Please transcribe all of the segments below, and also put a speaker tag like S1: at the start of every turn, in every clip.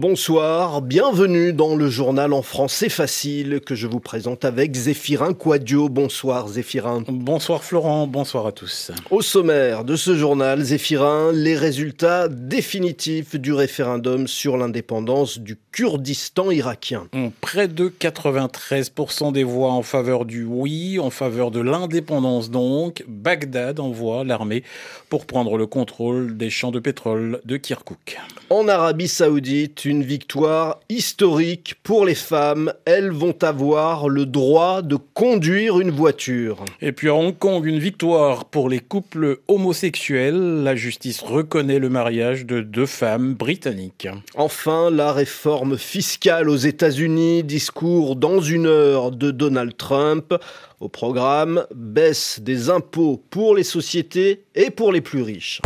S1: Bonsoir, bienvenue dans le journal en français facile que je vous présente avec Zéphirin Quadio. Bonsoir Zéphirin.
S2: Bonsoir Florent, bonsoir à tous.
S1: Au sommaire de ce journal, Zéphirin, les résultats définitifs du référendum sur l'indépendance du Kurdistan irakien.
S2: Près de 93% des voix en faveur du oui, en faveur de l'indépendance donc. Bagdad envoie l'armée pour prendre le contrôle des champs de pétrole de Kirkuk.
S1: En Arabie saoudite, une victoire historique pour les femmes. Elles vont avoir le droit de conduire une voiture.
S2: Et puis à Hong Kong, une victoire pour les couples homosexuels. La justice reconnaît le mariage de deux femmes britanniques.
S1: Enfin, la réforme fiscale aux États-Unis, discours dans une heure de Donald Trump. Au programme, baisse des impôts pour les sociétés et pour les plus riches.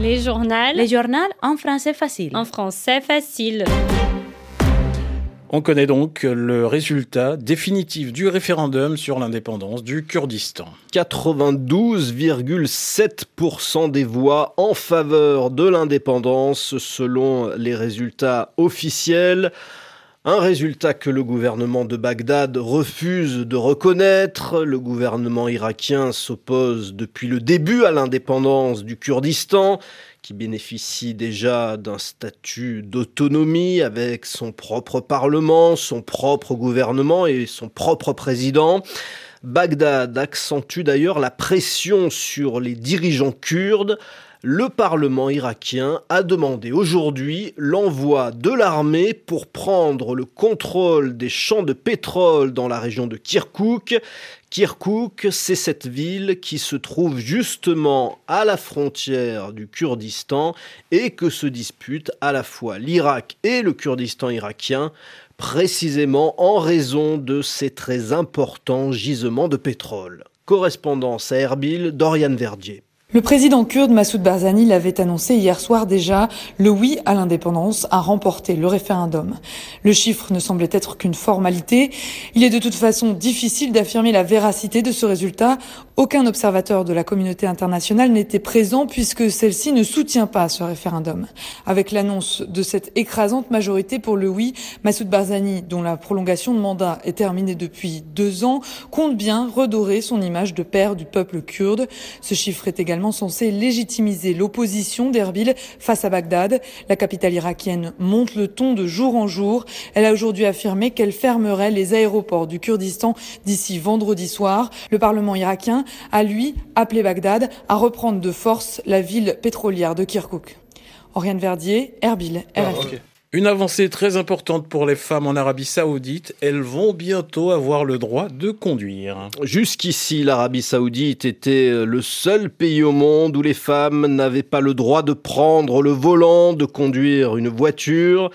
S3: Les journaux.
S4: Les journaux en français facile.
S3: En français facile.
S2: On connaît donc le résultat définitif du référendum sur l'indépendance du Kurdistan.
S1: 92,7% des voix en faveur de l'indépendance selon les résultats officiels. Un résultat que le gouvernement de Bagdad refuse de reconnaître. Le gouvernement irakien s'oppose depuis le début à l'indépendance du Kurdistan, qui bénéficie déjà d'un statut d'autonomie avec son propre parlement, son propre gouvernement et son propre président. Bagdad accentue d'ailleurs la pression sur les dirigeants kurdes le Parlement irakien a demandé aujourd'hui l'envoi de l'armée pour prendre le contrôle des champs de pétrole dans la région de Kirkuk. Kirkuk, c'est cette ville qui se trouve justement à la frontière du Kurdistan et que se disputent à la fois l'Irak et le Kurdistan irakien précisément en raison de ces très importants gisements de pétrole. Correspondance à Erbil, Dorian Verdier.
S5: Le président kurde Massoud Barzani l'avait annoncé hier soir déjà, le oui à l'indépendance a remporté le référendum. Le chiffre ne semblait être qu'une formalité. Il est de toute façon difficile d'affirmer la véracité de ce résultat. Aucun observateur de la communauté internationale n'était présent puisque celle-ci ne soutient pas ce référendum. Avec l'annonce de cette écrasante majorité pour le oui, Massoud Barzani, dont la prolongation de mandat est terminée depuis deux ans, compte bien redorer son image de père du peuple kurde. Ce chiffre est également censé légitimiser l'opposition d'Erbil face à Bagdad. La capitale irakienne monte le ton de jour en jour. Elle a aujourd'hui affirmé qu'elle fermerait les aéroports du Kurdistan d'ici vendredi soir. Le Parlement irakien a, lui, appelé Bagdad à reprendre de force la ville pétrolière de Kirkuk. Verdier, Erbil.
S2: Une avancée très importante pour les femmes en Arabie saoudite. Elles vont bientôt avoir le droit de conduire.
S1: Jusqu'ici, l'Arabie saoudite était le seul pays au monde où les femmes n'avaient pas le droit de prendre le volant, de conduire une voiture.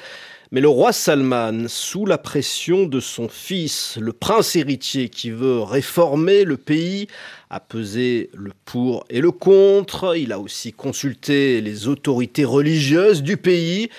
S1: Mais le roi Salman, sous la pression de son fils, le prince héritier qui veut réformer le pays, a pesé le pour et le contre. Il a aussi consulté les autorités religieuses du pays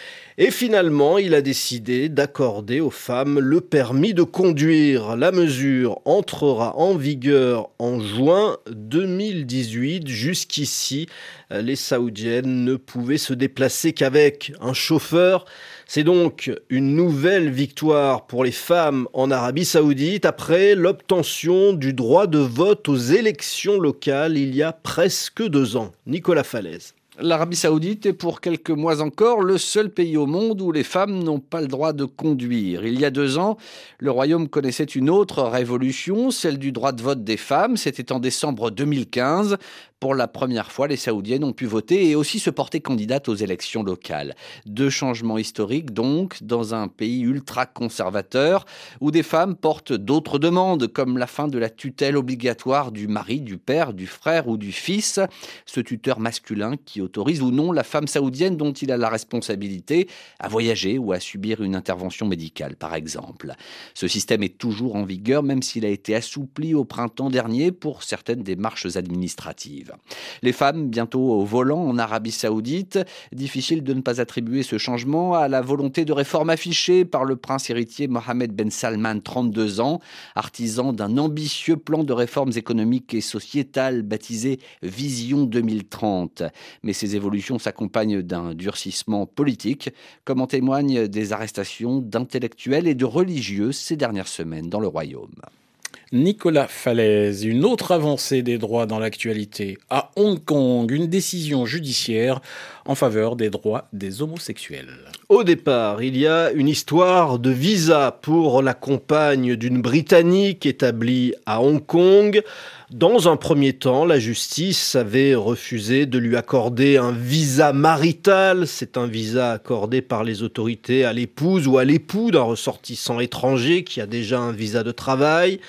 S1: et finalement, il a décidé d'accorder aux femmes le permis de conduire. La mesure entrera en vigueur en juin 2018. Jusqu'ici, les Saoudiennes ne pouvaient se déplacer qu'avec un chauffeur. C'est donc une nouvelle victoire pour les femmes en Arabie saoudite après l'obtention du droit de vote aux élections locales il y a presque deux ans. Nicolas Falaise.
S6: L'Arabie saoudite est pour quelques mois encore le seul pays au monde où les femmes n'ont pas le droit de conduire. Il y a deux ans, le royaume connaissait une autre révolution, celle du droit de vote des femmes. C'était en décembre 2015. Pour la première fois, les Saoudiennes ont pu voter et aussi se porter candidate aux élections locales. Deux changements historiques donc dans un pays ultra conservateur où des femmes portent d'autres demandes comme la fin de la tutelle obligatoire du mari, du père, du frère ou du fils, ce tuteur masculin qui autorise ou non la femme saoudienne dont il a la responsabilité à voyager ou à subir une intervention médicale par exemple. Ce système est toujours en vigueur même s'il a été assoupli au printemps dernier pour certaines démarches administratives. Les femmes, bientôt au volant en Arabie Saoudite. Difficile de ne pas attribuer ce changement à la volonté de réforme affichée par le prince héritier Mohamed Ben Salman, 32 ans, artisan d'un ambitieux plan de réformes économiques et sociétales baptisé Vision 2030. Mais ces évolutions s'accompagnent d'un durcissement politique, comme en témoignent des arrestations d'intellectuels et de religieux ces dernières semaines dans le royaume.
S2: Nicolas Falaise, une autre avancée des droits dans l'actualité. À Hong Kong, une décision judiciaire en faveur des droits des homosexuels.
S1: Au départ, il y a une histoire de visa pour la compagne d'une Britannique établie à Hong Kong. Dans un premier temps, la justice avait refusé de lui accorder un visa marital. C'est un visa accordé par les autorités à l'épouse ou à l'époux d'un ressortissant étranger qui a déjà un visa de travail.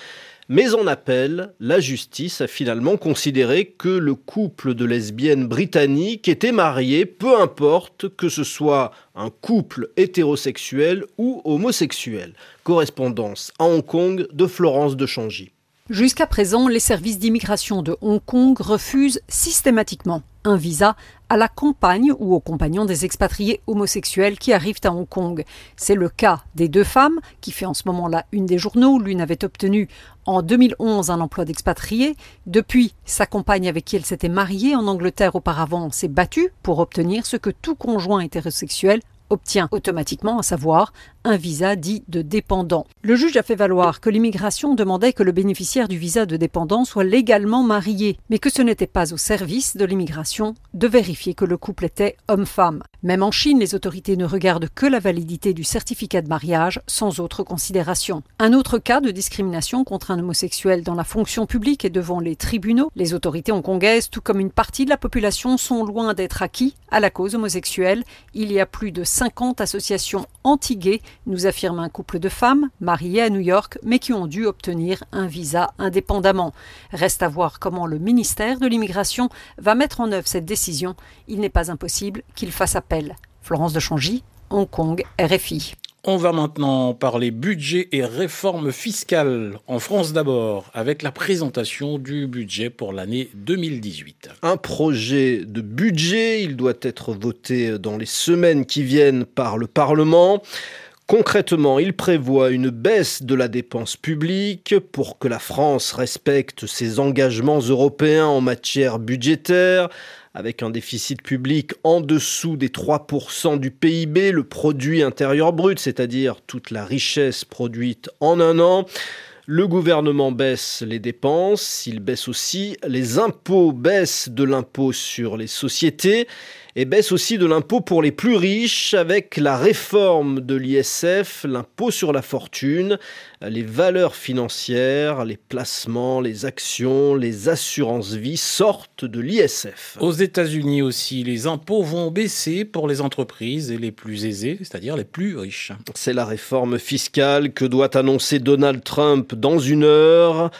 S1: Mais en appel, la justice a finalement considéré que le couple de lesbiennes britanniques était marié, peu importe que ce soit un couple hétérosexuel ou homosexuel. Correspondance à Hong Kong de Florence de Changy.
S3: Jusqu'à présent, les services d'immigration de Hong Kong refusent systématiquement un visa à la compagne ou au compagnon des expatriés homosexuels qui arrivent à Hong Kong. C'est le cas des deux femmes, qui fait en ce moment là une des journaux. L'une avait obtenu en 2011 un emploi d'expatrié. Depuis, sa compagne avec qui elle s'était mariée en Angleterre auparavant s'est battue pour obtenir ce que tout conjoint hétérosexuel obtient automatiquement, à savoir un visa dit de dépendant. Le juge a fait valoir que l'immigration demandait que le bénéficiaire du visa de dépendant soit légalement marié, mais que ce n'était pas au service de l'immigration de vérifier que le couple était homme-femme. Même en Chine, les autorités ne regardent que la validité du certificat de mariage sans autre considération. Un autre cas de discrimination contre un homosexuel dans la fonction publique et devant les tribunaux, les autorités hongkongaises, tout comme une partie de la population, sont loin d'être acquis à la cause homosexuelle. Il y a plus de 50 associations anti-gays, nous affirme un couple de femmes mariées à New York mais qui ont dû obtenir un visa indépendamment. Reste à voir comment le ministère de l'immigration va mettre en œuvre cette décision. Il n'est pas impossible qu'il fasse appel. Florence de Changy, Hong Kong, RFI.
S2: On va maintenant parler budget et réforme fiscale en France d'abord, avec la présentation du budget pour l'année 2018.
S1: Un projet de budget, il doit être voté dans les semaines qui viennent par le Parlement. Concrètement, il prévoit une baisse de la dépense publique pour que la France respecte ses engagements européens en matière budgétaire, avec un déficit public en dessous des 3% du PIB, le produit intérieur brut, c'est-à-dire toute la richesse produite en un an. Le gouvernement baisse les dépenses, il baisse aussi les impôts, baisse de l'impôt sur les sociétés et baisse aussi de l'impôt pour les plus riches avec la réforme de l'ISF, l'impôt sur la fortune, les valeurs financières, les placements, les actions, les assurances vie sortent de l'ISF.
S2: Aux États-Unis aussi, les impôts vont baisser pour les entreprises et les plus aisées, c'est-à-dire les plus riches.
S1: C'est la réforme fiscale que doit annoncer Donald Trump dans une heure.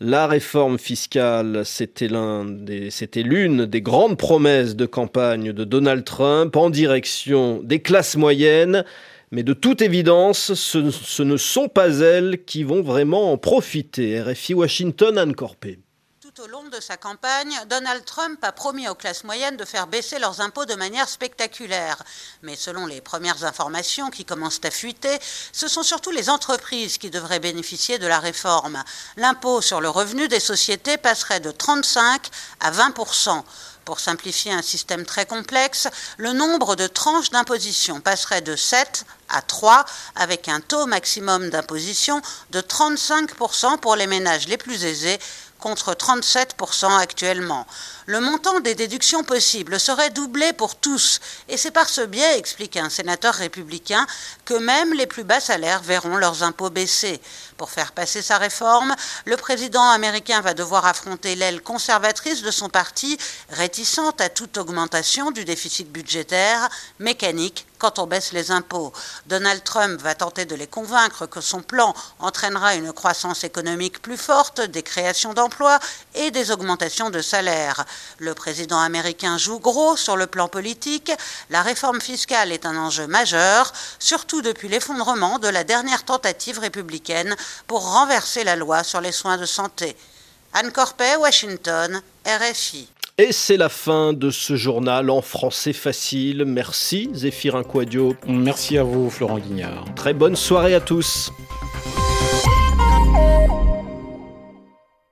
S1: La réforme fiscale, c'était l'une des grandes promesses de campagne de Donald Trump en direction des classes moyennes. Mais de toute évidence, ce, ne sont pas elles qui vont vraiment en profiter. RFI Washington, Anne.
S7: Tout au long de sa campagne, Donald Trump a promis aux classes moyennes de faire baisser leurs impôts de manière spectaculaire. Mais selon les premières informations qui commencent à fuiter, ce sont surtout les entreprises qui devraient bénéficier de la réforme. L'impôt sur le revenu des sociétés passerait de 35 à 20 pour simplifier un système très complexe, le nombre de tranches d'imposition passerait de 7 à 3 avec un taux maximum d'imposition de 35% pour les ménages les plus aisés contre 37% actuellement. Le montant des déductions possibles serait doublé pour tous, et c'est par ce biais, explique un sénateur républicain, que même les plus bas salaires verront leurs impôts baisser. Pour faire passer sa réforme, le président américain va devoir affronter l'aile conservatrice de son parti, réticente à toute augmentation du déficit budgétaire, mécanique quand on baisse les impôts. Donald Trump va tenter de les convaincre que son plan entraînera une croissance économique plus forte, des créations d'emplois et des augmentations de salaires. Le président américain joue gros sur le plan politique. La réforme fiscale est un enjeu majeur, surtout depuis l'effondrement de la dernière tentative républicaine pour renverser la loi sur les soins de santé. Anne Corpet, Washington, RFI.
S1: Et c'est la fin de ce journal en français facile. Merci Zéphirin Quadio.
S2: Merci à vous Florent Guignard.
S1: Très bonne soirée à tous.